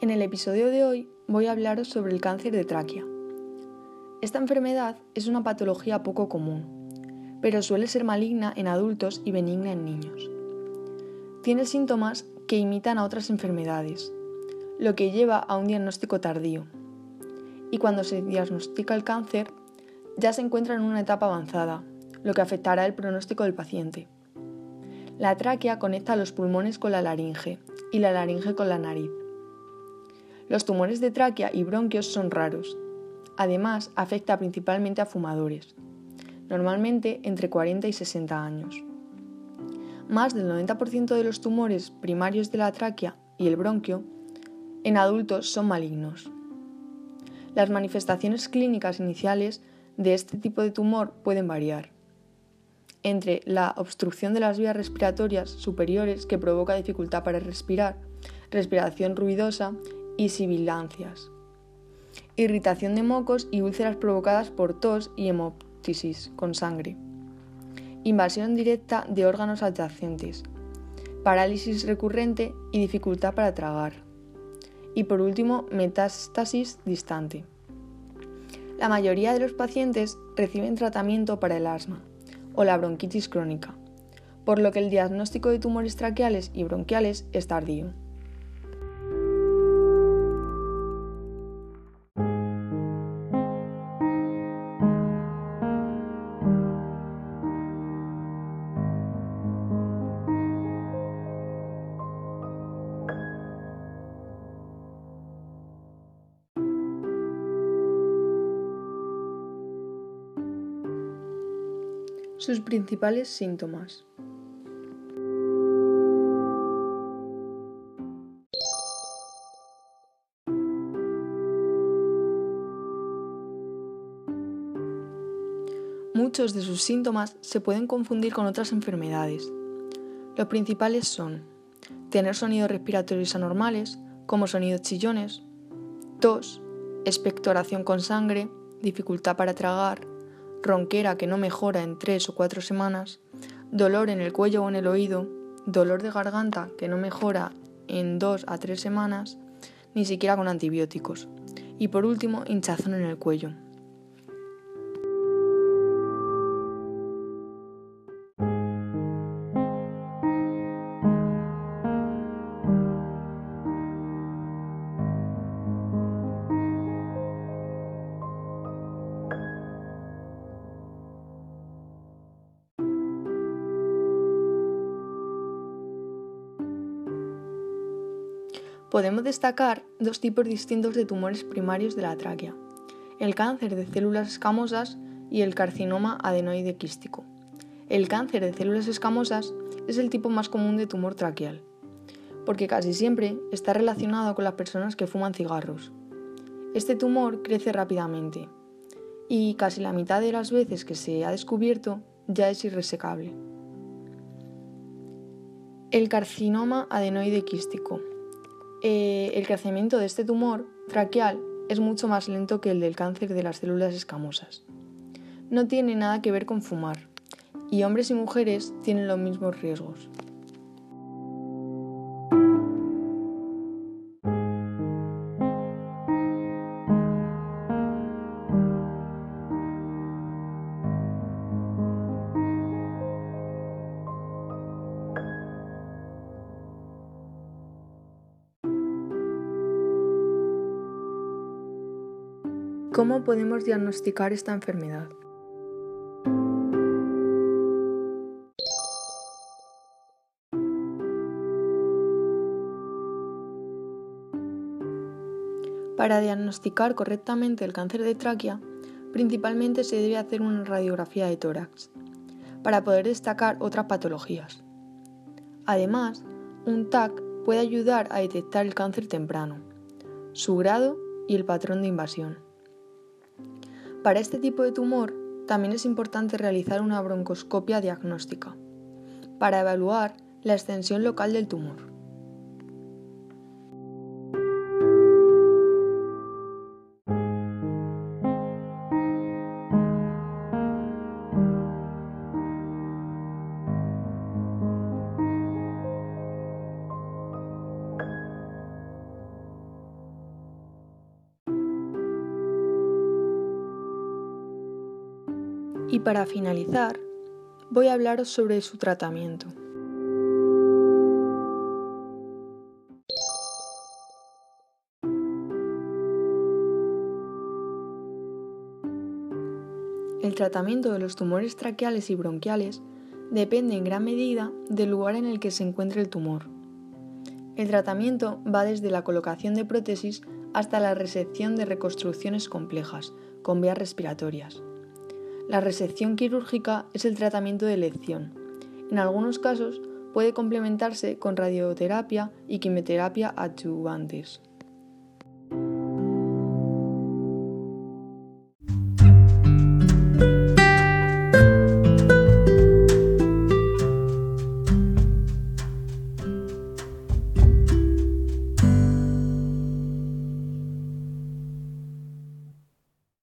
En el episodio de hoy voy a hablaros sobre el cáncer de tráquea. Esta enfermedad es una patología poco común, pero suele ser maligna en adultos y benigna en niños. Tiene síntomas que imitan a otras enfermedades, lo que lleva a un diagnóstico tardío. Y cuando se diagnostica el cáncer, ya se encuentra en una etapa avanzada, lo que afectará el pronóstico del paciente. La tráquea conecta los pulmones con la laringe y la laringe con la nariz. Los tumores de tráquea y bronquios son raros. Además, afecta principalmente a fumadores, normalmente entre 40 y 60 años. Más del 90% de los tumores primarios de la tráquea y el bronquio en adultos son malignos. Las manifestaciones clínicas iniciales de este tipo de tumor pueden variar entre la obstrucción de las vías respiratorias superiores que provoca dificultad para respirar, respiración ruidosa y sibilancias. Irritación de mocos y úlceras provocadas por tos y hemoptisis con sangre. Invasión directa de órganos adyacentes. Parálisis recurrente y dificultad para tragar. Y por último, metástasis distante. La mayoría de los pacientes reciben tratamiento para el asma o la bronquitis crónica, por lo que el diagnóstico de tumores traqueales y bronquiales es tardío. Sus principales síntomas. Muchos de sus síntomas se pueden confundir con otras enfermedades. Los principales son tener sonidos respiratorios anormales, como sonidos chillones, tos, expectoración con sangre, dificultad para tragar, ronquera que no mejora en tres o cuatro semanas, dolor en el cuello o en el oído, dolor de garganta que no mejora en dos a tres semanas, ni siquiera con antibióticos. Y por último, hinchazón en el cuello. Podemos destacar dos tipos distintos de tumores primarios de la tráquea, el cáncer de células escamosas y el carcinoma adenoide quístico. El cáncer de células escamosas es el tipo más común de tumor traqueal, porque casi siempre está relacionado con las personas que fuman cigarros. Este tumor crece rápidamente y casi la mitad de las veces que se ha descubierto ya es irresecable. El carcinoma adenoide quístico eh, el crecimiento de este tumor traqueal es mucho más lento que el del cáncer de las células escamosas. No tiene nada que ver con fumar, y hombres y mujeres tienen los mismos riesgos. ¿Cómo podemos diagnosticar esta enfermedad? Para diagnosticar correctamente el cáncer de tráquea, principalmente se debe hacer una radiografía de tórax, para poder destacar otras patologías. Además, un TAC puede ayudar a detectar el cáncer temprano, su grado y el patrón de invasión. Para este tipo de tumor también es importante realizar una broncoscopia diagnóstica para evaluar la extensión local del tumor. Y para finalizar, voy a hablaros sobre su tratamiento. El tratamiento de los tumores traqueales y bronquiales depende en gran medida del lugar en el que se encuentre el tumor. El tratamiento va desde la colocación de prótesis hasta la resección de reconstrucciones complejas, con vías respiratorias. La resección quirúrgica es el tratamiento de elección. En algunos casos puede complementarse con radioterapia y quimioterapia adyuvantes.